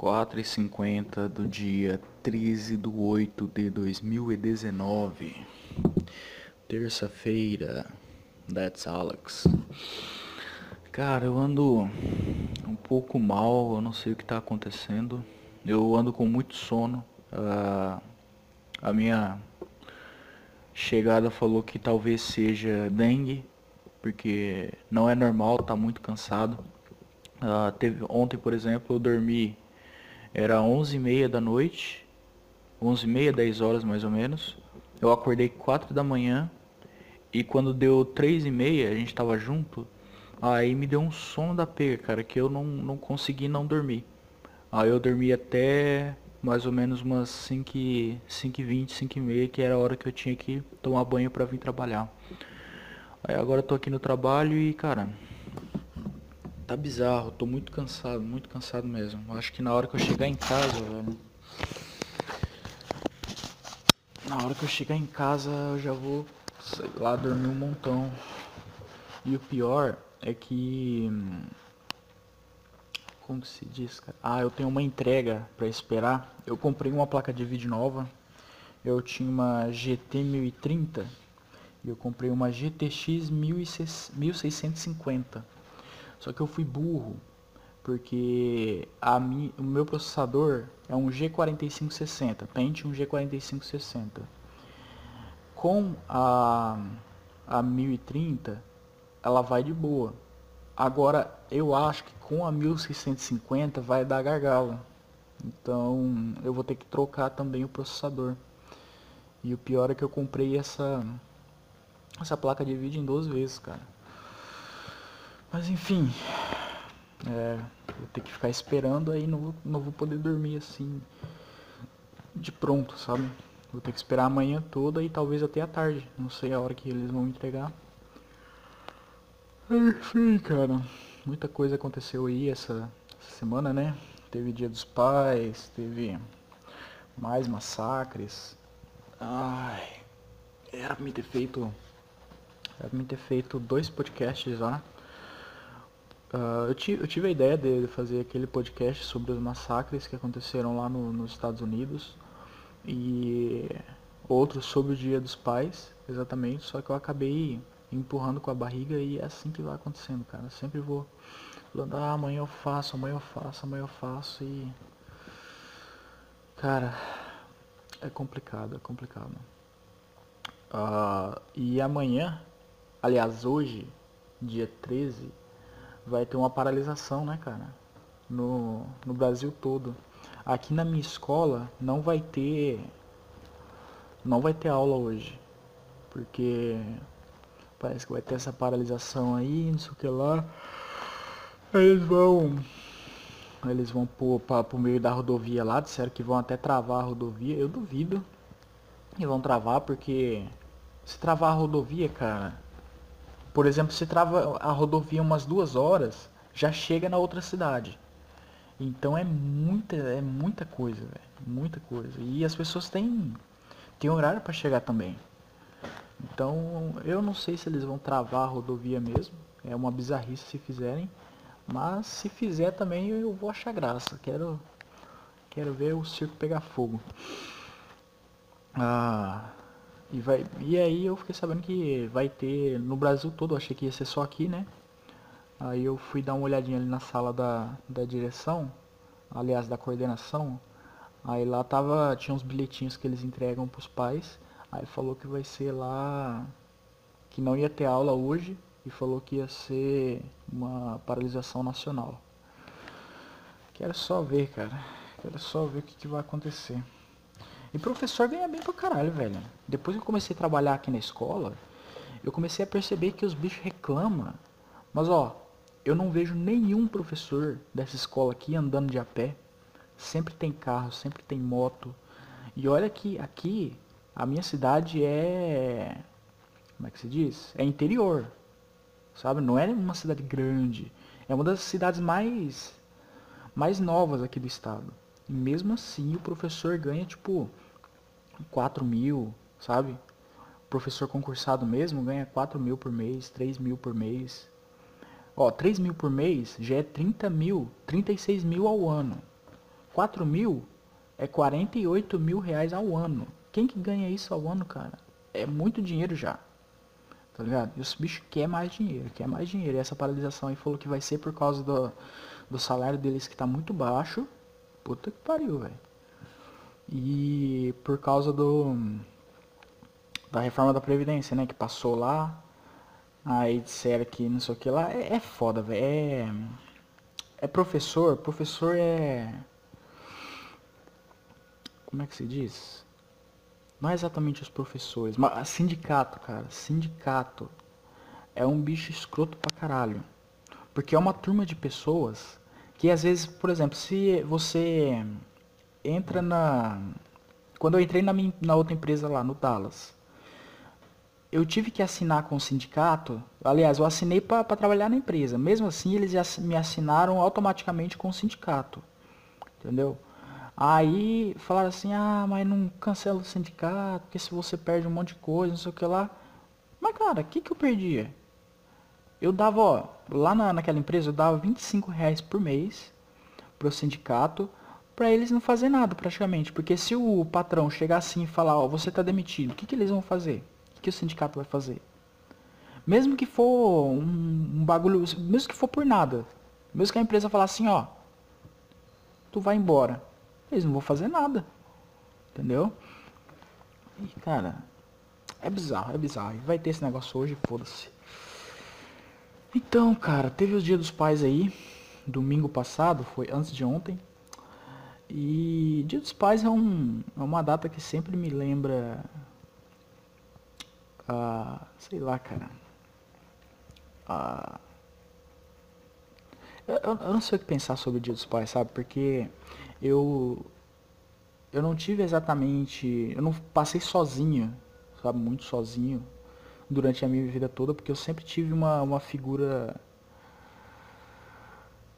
4h50 do dia 13 de 8 de 2019. Terça-feira. That's Alex. Cara, eu ando um pouco mal, eu não sei o que tá acontecendo. Eu ando com muito sono. Uh, a minha chegada falou que talvez seja dengue, porque não é normal, tá muito cansado. Uh, teve, ontem, por exemplo, eu dormi era 11 e meia da noite, 11 e meia, 10 horas mais ou menos. Eu acordei 4 da manhã e quando deu 3 e meia, a gente tava junto, aí me deu um sono da pega, cara, que eu não, não consegui não dormir. Aí eu dormi até mais ou menos umas 5 e, 5 e 20, 5 e meia, que era a hora que eu tinha que tomar banho para vir trabalhar. Aí agora eu tô aqui no trabalho e, cara, tá bizarro, tô muito cansado, muito cansado mesmo. Acho que na hora que eu chegar em casa, velho. Na hora que eu chegar em casa eu já vou, sei lá, dormir um montão. E o pior é que. Como que se diz, cara? Ah, eu tenho uma entrega para esperar. Eu comprei uma placa de vídeo nova. Eu tinha uma GT 1030 e eu comprei uma GTX 1650 só que eu fui burro, porque a mi, o meu processador é um G4560, Pentium G4560. Com a, a 1030, ela vai de boa. Agora, eu acho que com a 1650 vai dar gargalo. Então, eu vou ter que trocar também o processador. E o pior é que eu comprei essa essa placa de vídeo em duas vezes, cara. Mas enfim, é, vou ter que ficar esperando aí, não vou, não vou poder dormir assim de pronto, sabe? Vou ter que esperar a manhã toda e talvez até a tarde. Não sei a hora que eles vão entregar. Enfim, cara. Muita coisa aconteceu aí essa, essa semana, né? Teve dia dos pais, teve mais massacres. Ai. Era pra me ter feito. Era pra me ter feito dois podcasts lá. Uh, eu, tive, eu, tive a ideia de fazer aquele podcast sobre os massacres que aconteceram lá no, nos Estados Unidos e outro sobre o Dia dos Pais, exatamente, só que eu acabei empurrando com a barriga e é assim que vai acontecendo, cara. Eu sempre vou falando, ah, amanhã eu faço, amanhã eu faço, amanhã eu faço e. Cara, é complicado, é complicado. Uh, e amanhã, aliás, hoje, dia 13, vai ter uma paralisação, né, cara? No, no Brasil todo. Aqui na minha escola não vai ter. Não vai ter aula hoje. Porque parece que vai ter essa paralisação aí, não sei o que lá. Eles vão. Eles vão pôr para pro meio da rodovia lá, disseram que vão até travar a rodovia. Eu duvido. E vão travar porque se travar a rodovia, cara, por exemplo, se trava a rodovia umas duas horas, já chega na outra cidade. Então é muita, é muita coisa, velho. Muita coisa. E as pessoas têm, têm horário para chegar também. Então eu não sei se eles vão travar a rodovia mesmo. É uma bizarrice se fizerem. Mas se fizer também eu vou achar graça. Quero, quero ver o circo pegar fogo. Ah, e, vai, e aí eu fiquei sabendo que vai ter no Brasil todo, achei que ia ser só aqui, né? Aí eu fui dar uma olhadinha ali na sala da, da direção, aliás da coordenação. Aí lá tava, tinha uns bilhetinhos que eles entregam pros pais. Aí falou que vai ser lá que não ia ter aula hoje e falou que ia ser uma paralisação nacional. Quero só ver, cara. Quero só ver o que, que vai acontecer. E professor ganha bem pra caralho, velho. Depois que eu comecei a trabalhar aqui na escola, eu comecei a perceber que os bichos reclamam. Mas ó, eu não vejo nenhum professor dessa escola aqui andando de a pé. Sempre tem carro, sempre tem moto. E olha que aqui a minha cidade é. Como é que se diz? É interior. Sabe? Não é uma cidade grande. É uma das cidades mais mais novas aqui do estado. E mesmo assim o professor ganha tipo 4 mil, sabe? O professor concursado mesmo ganha 4 mil por mês, 3 mil por mês. Ó, 3 mil por mês já é 30 mil, 36 mil ao ano. 4 mil é 48 mil reais ao ano. Quem que ganha isso ao ano, cara? É muito dinheiro já. Tá ligado? E os bichos querem mais dinheiro, quer mais dinheiro. E essa paralisação aí falou que vai ser por causa do, do salário deles que tá muito baixo. Puta que pariu, velho. E por causa do da reforma da Previdência, né? Que passou lá. Aí disseram que não sei o que lá. É, é foda, velho. É, é professor. Professor é. Como é que se diz? Não é exatamente os professores, mas sindicato, cara. Sindicato. É um bicho escroto pra caralho. Porque é uma turma de pessoas que às vezes, por exemplo, se você entra na. Quando eu entrei na, minha, na outra empresa lá, no Dallas, eu tive que assinar com o sindicato. Aliás, eu assinei para trabalhar na empresa. Mesmo assim, eles me assinaram automaticamente com o sindicato. Entendeu? Aí falaram assim, ah, mas não cancela o sindicato, porque se você perde um monte de coisa, não sei o que lá. Mas cara, o que, que eu perdia? Eu dava, ó, lá na, naquela empresa eu dava 25 reais por mês pro sindicato para eles não fazer nada praticamente. Porque se o patrão chegar assim e falar, ó, você tá demitido, o que, que eles vão fazer? O que o sindicato vai fazer? Mesmo que for um, um bagulho, mesmo que for por nada, mesmo que a empresa falar assim, ó, tu vai embora, eles não vão fazer nada, entendeu? E cara, é bizarro, é bizarro. Vai ter esse negócio hoje, foda-se. Então, cara, teve os dias dos pais aí, domingo passado, foi antes de ontem. E Dia dos Pais é, um, é uma data que sempre me lembra ah, sei lá, cara. Ah, eu, eu não sei o que pensar sobre o Dia dos Pais, sabe? Porque eu eu não tive exatamente, eu não passei sozinho, sabe, muito sozinho durante a minha vida toda, porque eu sempre tive uma, uma figura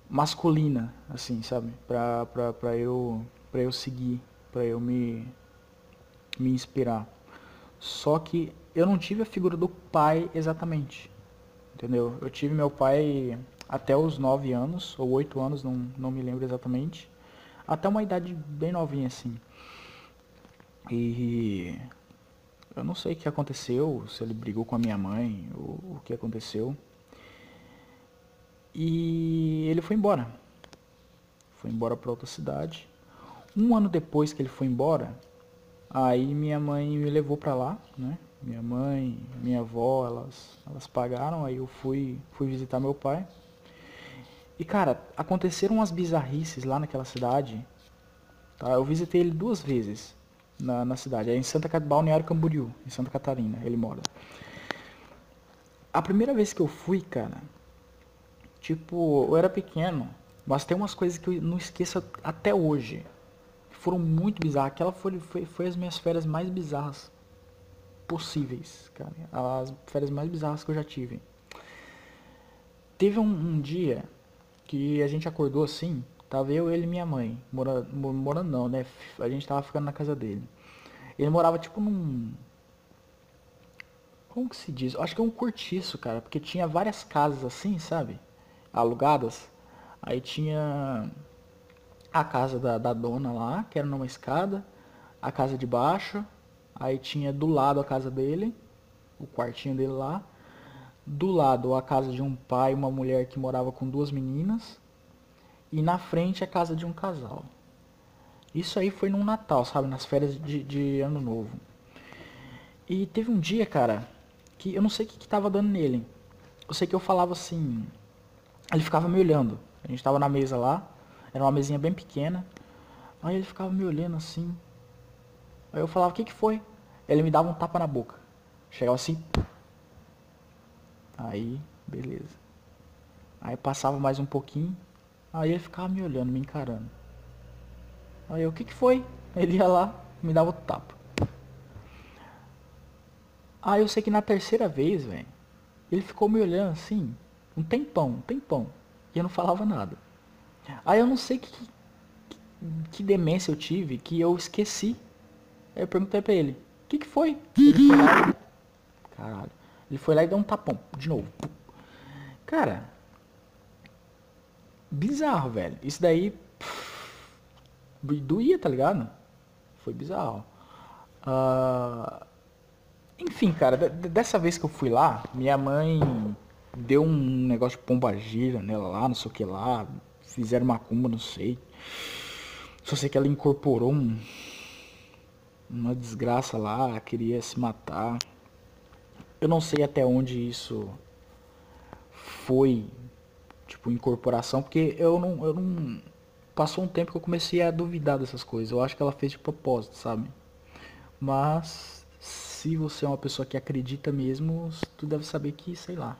masculina, assim, sabe, pra, pra, pra, eu, pra eu seguir, pra eu me, me inspirar. Só que eu não tive a figura do pai exatamente. Entendeu? Eu tive meu pai até os 9 anos, ou 8 anos, não, não me lembro exatamente. Até uma idade bem novinha assim. E eu não sei o que aconteceu, se ele brigou com a minha mãe, o que aconteceu. E ele foi embora. Foi embora para outra cidade. Um ano depois que ele foi embora, aí minha mãe me levou para lá, né? Minha mãe, minha avó, elas, elas pagaram, aí eu fui, fui visitar meu pai. E cara, aconteceram umas bizarrices lá naquela cidade. Tá? Eu visitei ele duas vezes na, na cidade. É em Santa Balneário Camboriú, em Santa Catarina, ele mora. A primeira vez que eu fui, cara, tipo, eu era pequeno, mas tem umas coisas que eu não esqueço até hoje. Que foram muito bizarras. Aquela foi, foi, foi as minhas férias mais bizarras possíveis, cara. As férias mais bizarras que eu já tive. Teve um, um dia que a gente acordou assim, tava eu, ele e minha mãe, morando, morando não, né? A gente tava ficando na casa dele. Ele morava tipo num. Como que se diz? Eu acho que é um cortiço, cara, porque tinha várias casas assim, sabe? Alugadas. Aí tinha a casa da, da dona lá, que era numa escada, a casa de baixo, Aí tinha do lado a casa dele, o quartinho dele lá. Do lado a casa de um pai e uma mulher que morava com duas meninas. E na frente a casa de um casal. Isso aí foi num Natal, sabe? Nas férias de, de ano novo. E teve um dia, cara, que eu não sei o que, que tava dando nele. Eu sei que eu falava assim. Ele ficava me olhando. A gente tava na mesa lá. Era uma mesinha bem pequena. Aí ele ficava me olhando assim. Aí eu falava, o que que foi? Ele me dava um tapa na boca. Chegava assim. Aí, beleza. Aí passava mais um pouquinho. Aí ele ficava me olhando, me encarando. Aí eu, o que que foi? Ele ia lá, me dava o tapa. Aí eu sei que na terceira vez, velho, ele ficou me olhando assim, um tempão, um tempão. E eu não falava nada. Aí eu não sei que, que, que demência eu tive que eu esqueci. Aí eu perguntei pra ele, que, que foi? Ele foi lá. Caralho. Ele foi lá e deu um tapão. De novo. Cara. Bizarro, velho. Isso daí. doía, tá ligado? Foi bizarro. Uh, enfim, cara, dessa vez que eu fui lá, minha mãe deu um negócio de pomba gira nela lá, não sei o que lá. Fizeram uma cumba, não sei. Só sei que ela incorporou um, uma desgraça lá, queria se matar. Eu não sei até onde isso foi, tipo, incorporação, porque eu não, eu não. Passou um tempo que eu comecei a duvidar dessas coisas. Eu acho que ela fez de propósito, sabe? Mas se você é uma pessoa que acredita mesmo, tu deve saber que, sei lá.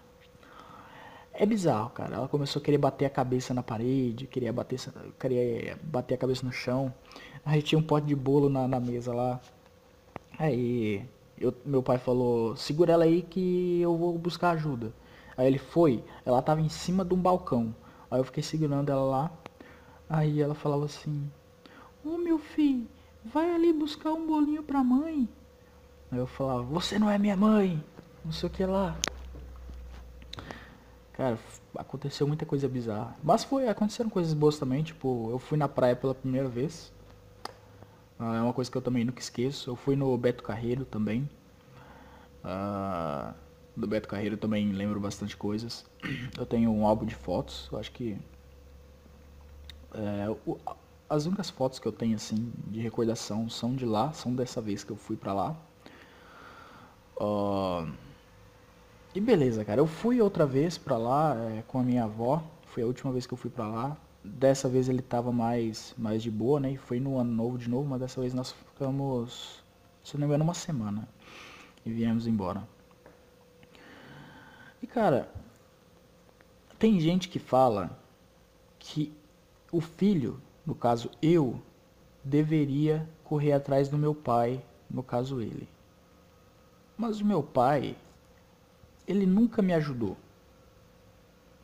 É bizarro, cara. Ela começou a querer bater a cabeça na parede, queria bater, queria bater a cabeça no chão. Aí tinha um pote de bolo na, na mesa lá. Aí eu, meu pai falou, segura ela aí que eu vou buscar ajuda. Aí ele foi, ela tava em cima de um balcão. Aí eu fiquei segurando ela lá. Aí ela falava assim, ô oh, meu filho, vai ali buscar um bolinho pra mãe. Aí eu falava, você não é minha mãe, não sei o que lá. Cara, aconteceu muita coisa bizarra. Mas foi, aconteceram coisas boas também, tipo, eu fui na praia pela primeira vez. Ah, é uma coisa que eu também nunca esqueço. Eu fui no Beto Carreiro também. Uh, do Beto Carreiro também lembro bastante coisas. Eu tenho um álbum de fotos. Eu acho que é, o, as únicas fotos que eu tenho assim de recordação são de lá, são dessa vez que eu fui pra lá. Uh, e beleza, cara. Eu fui outra vez pra lá é, com a minha avó. Foi a última vez que eu fui pra lá. Dessa vez ele tava mais, mais de boa, né? E foi no ano novo de novo, mas dessa vez nós ficamos, se não me engano, uma semana. E viemos embora. Cara, tem gente que fala que o filho, no caso eu, deveria correr atrás do meu pai, no caso ele. Mas o meu pai, ele nunca me ajudou.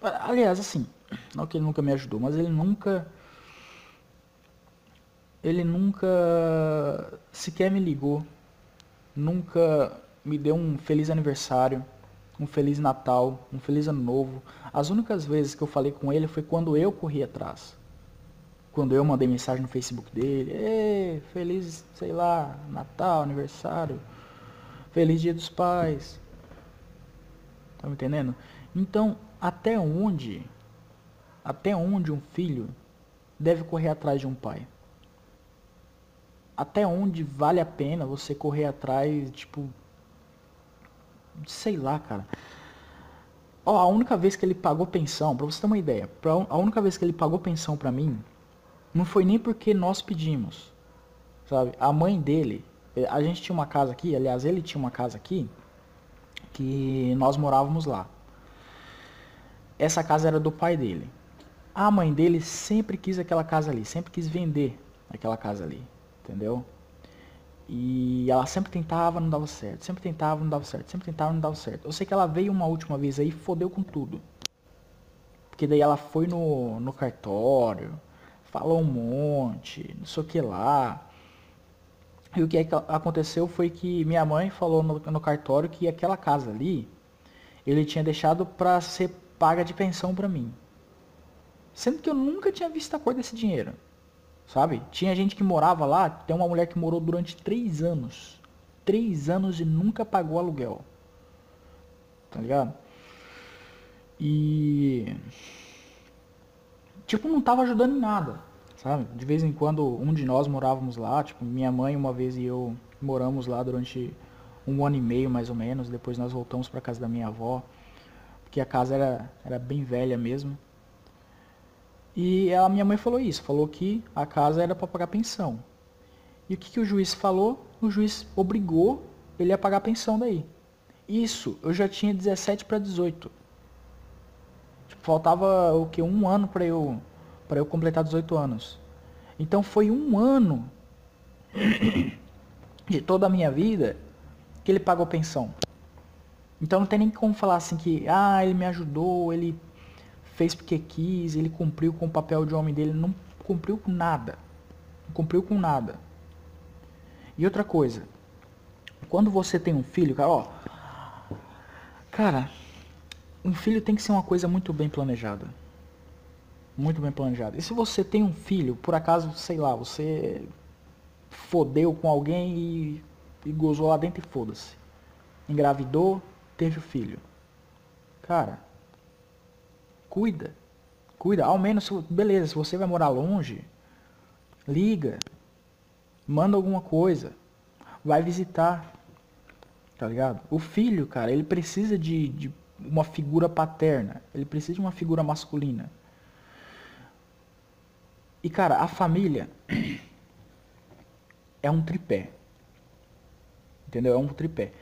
Aliás, assim, não que ele nunca me ajudou, mas ele nunca. Ele nunca sequer me ligou. Nunca me deu um feliz aniversário, um feliz Natal, um feliz ano novo. As únicas vezes que eu falei com ele foi quando eu corri atrás. Quando eu mandei mensagem no Facebook dele, Ei, feliz, sei lá, Natal, aniversário, feliz dia dos pais. Tá me entendendo? Então, até onde até onde um filho deve correr atrás de um pai? Até onde vale a pena você correr atrás, tipo. Sei lá, cara. Ó, a única vez que ele pagou pensão, pra você ter uma ideia, a única vez que ele pagou pensão pra mim, não foi nem porque nós pedimos. Sabe? A mãe dele, a gente tinha uma casa aqui, aliás, ele tinha uma casa aqui, que nós morávamos lá. Essa casa era do pai dele. A mãe dele sempre quis aquela casa ali, sempre quis vender aquela casa ali, entendeu? E ela sempre tentava, não dava certo, sempre tentava, não dava certo, sempre tentava, não dava certo. Eu sei que ela veio uma última vez aí e fodeu com tudo. Porque daí ela foi no, no cartório, falou um monte, não sei o que lá. E o que aconteceu foi que minha mãe falou no, no cartório que aquela casa ali, ele tinha deixado para ser paga de pensão para mim. Sendo que eu nunca tinha visto a cor desse dinheiro. Sabe? Tinha gente que morava lá, tem uma mulher que morou durante três anos. Três anos e nunca pagou aluguel. Tá ligado? E. Tipo, não tava ajudando em nada. Sabe? De vez em quando um de nós morávamos lá. Tipo, minha mãe uma vez e eu moramos lá durante um ano e meio mais ou menos. Depois nós voltamos para casa da minha avó. Porque a casa era, era bem velha mesmo. E a minha mãe falou isso, falou que a casa era para pagar pensão. E o que, que o juiz falou? O juiz obrigou ele a pagar a pensão daí. Isso, eu já tinha 17 para 18. Tipo, faltava o que um ano para eu para eu completar 18 anos. Então foi um ano de toda a minha vida que ele pagou pensão. Então não tem nem como falar assim que ah, ele me ajudou, ele fez porque quis, ele cumpriu com o papel de homem dele, não cumpriu com nada. Não cumpriu com nada. E outra coisa, quando você tem um filho, cara, ó, cara, um filho tem que ser uma coisa muito bem planejada. Muito bem planejada. E se você tem um filho, por acaso, sei lá, você fodeu com alguém e, e gozou lá dentro e foda-se. Engravidou, teve o filho. Cara, cuida. Cuida. Ao menos, beleza, se você vai morar longe, liga. Manda alguma coisa. Vai visitar. Tá ligado? O filho, cara, ele precisa de, de uma figura paterna. Ele precisa de uma figura masculina. E, cara, a família é um tripé. Entendeu? É um tripé.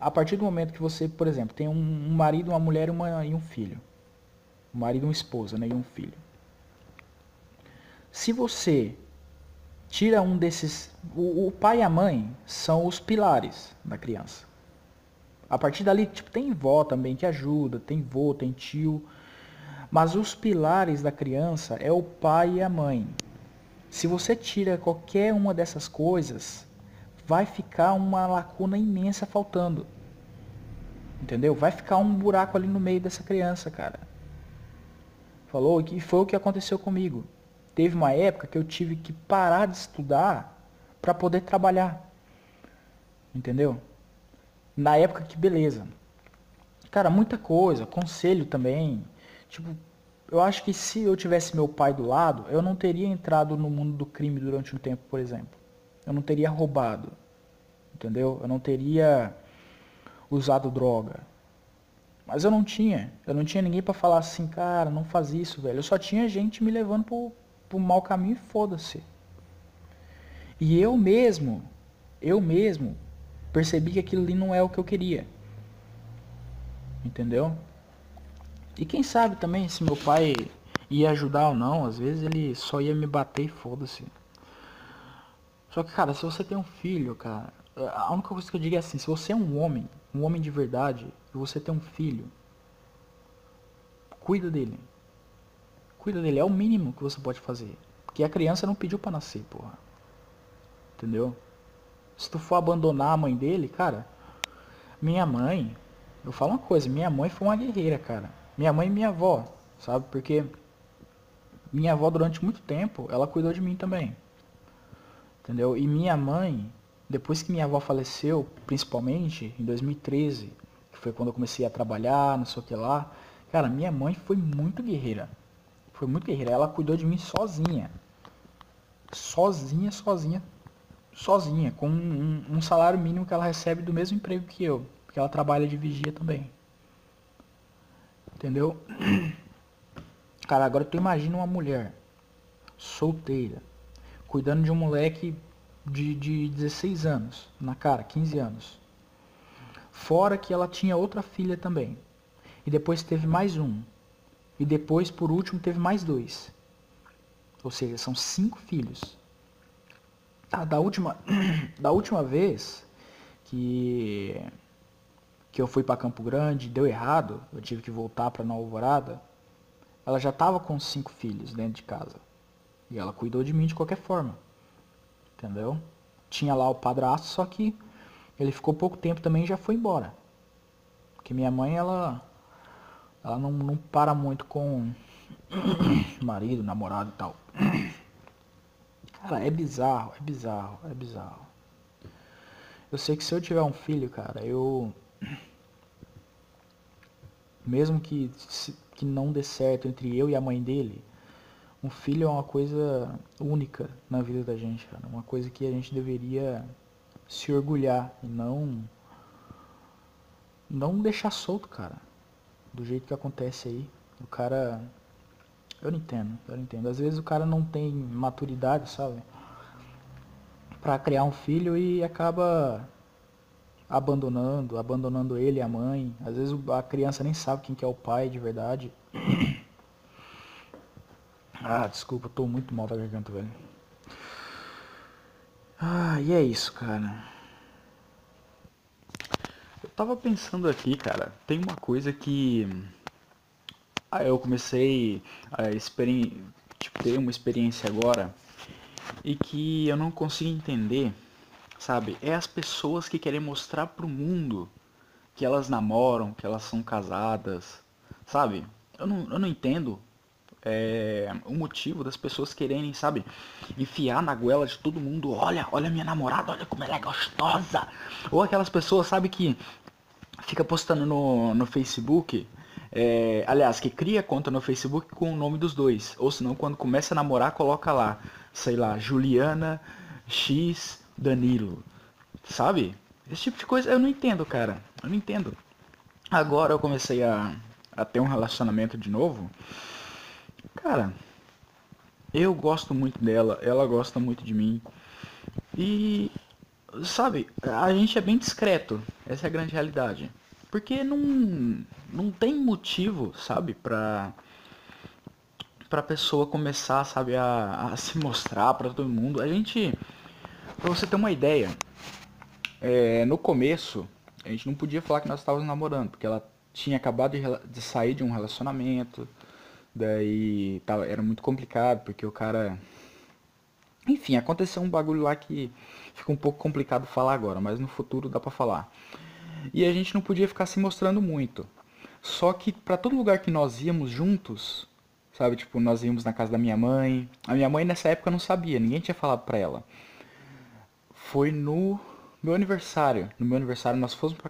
A partir do momento que você, por exemplo, tem um, marido, uma mulher uma, e um filho. Um marido e uma esposa, né? E um filho. Se você tira um desses. O, o, pai e a mãe são os pilares da criança. A partir dali, tipo, tem vó também que ajuda, tem vô, tem tio. Mas os pilares da criança é o pai e a mãe. Se você tira qualquer uma dessas coisas, vai ficar uma lacuna imensa faltando. Entendeu? Vai ficar um buraco ali no meio dessa criança, cara. Falou que foi o que aconteceu comigo. Teve uma época que eu tive que parar de estudar para poder trabalhar. Entendeu? Na época que beleza. Cara, muita coisa, conselho também. Tipo, eu acho que se eu tivesse meu pai do lado, eu não teria entrado no mundo do crime durante um tempo, por exemplo. Eu não teria roubado. Entendeu? Eu não teria usado droga. Mas eu não tinha. Eu não tinha ninguém para falar assim, cara, não faz isso, velho. Eu só tinha gente me levando pro, pro mau caminho e foda-se. E eu mesmo, eu mesmo, percebi que aquilo ali não é o que eu queria. Entendeu? E quem sabe também se meu pai ia ajudar ou não, às vezes ele só ia me bater e foda-se. Só que, cara, se você tem um filho, cara, a única coisa que eu digo é assim, se você é um homem, um homem de verdade, e você tem um filho, cuida dele. Cuida dele, é o mínimo que você pode fazer. Porque a criança não pediu para nascer, porra. Entendeu? Se tu for abandonar a mãe dele, cara, minha mãe, eu falo uma coisa, minha mãe foi uma guerreira, cara. Minha mãe e minha avó, sabe? Porque minha avó durante muito tempo, ela cuidou de mim também. Entendeu? E minha mãe, depois que minha avó faleceu, principalmente em 2013, que foi quando eu comecei a trabalhar, não sei o que lá, cara, minha mãe foi muito guerreira. Foi muito guerreira. Ela cuidou de mim sozinha. Sozinha, sozinha, sozinha, com um, um salário mínimo que ela recebe do mesmo emprego que eu, porque ela trabalha de vigia também. Entendeu? Cara, agora tu imagina uma mulher solteira, cuidando de um moleque de, de 16 anos, na cara, 15 anos. Fora que ela tinha outra filha também. E depois teve mais um. E depois, por último, teve mais dois. Ou seja, são cinco filhos. Tá, da última, da última vez que que eu fui para Campo Grande, deu errado, eu tive que voltar para Nova Alvorada, ela já estava com cinco filhos dentro de casa. E ela cuidou de mim de qualquer forma. Entendeu? Tinha lá o padrasto, só que ele ficou pouco tempo também e já foi embora. Porque minha mãe, ela ela não, não para muito com marido, namorado e tal. Cara, é bizarro, é bizarro, é bizarro. Eu sei que se eu tiver um filho, cara, eu mesmo que, que não dê certo entre eu e a mãe dele, um filho é uma coisa única na vida da gente, cara. Uma coisa que a gente deveria se orgulhar e não não deixar solto, cara. Do jeito que acontece aí. O cara eu não entendo, eu não entendo. Às vezes o cara não tem maturidade, sabe? Para criar um filho e acaba abandonando, abandonando ele e a mãe. Às vezes a criança nem sabe quem que é o pai de verdade. Ah, desculpa, tô muito mal da garganta, velho. Ah, e é isso, cara. Eu tava pensando aqui, cara, tem uma coisa que ah, eu comecei a tipo, ter uma experiência agora e que eu não consigo entender sabe? É as pessoas que querem mostrar pro mundo que elas namoram, que elas são casadas, sabe? Eu não, eu não entendo é, o motivo das pessoas quererem, sabe, enfiar na goela de todo mundo. Olha, olha minha namorada, olha como ela é gostosa. Ou aquelas pessoas, sabe, que fica postando no, no Facebook. É, aliás, que cria conta no Facebook com o nome dos dois. Ou senão, quando começa a namorar, coloca lá, sei lá, Juliana X Danilo. Sabe? Esse tipo de coisa eu não entendo, cara. Eu não entendo. Agora eu comecei a, a ter um relacionamento de novo. Cara, eu gosto muito dela, ela gosta muito de mim. E, sabe, a gente é bem discreto. Essa é a grande realidade. Porque não, não tem motivo, sabe, pra, pra pessoa começar, sabe, a, a se mostrar pra todo mundo. A gente, pra você ter uma ideia, é, no começo, a gente não podia falar que nós estávamos namorando, porque ela tinha acabado de, de sair de um relacionamento, daí tava, era muito complicado, porque o cara. Enfim, aconteceu um bagulho lá que fica um pouco complicado falar agora, mas no futuro dá pra falar. E a gente não podia ficar se mostrando muito. Só que para todo lugar que nós íamos juntos, sabe, tipo, nós íamos na casa da minha mãe. A minha mãe nessa época não sabia, ninguém tinha falado pra ela. Foi no meu aniversário. No meu aniversário nós fomos pra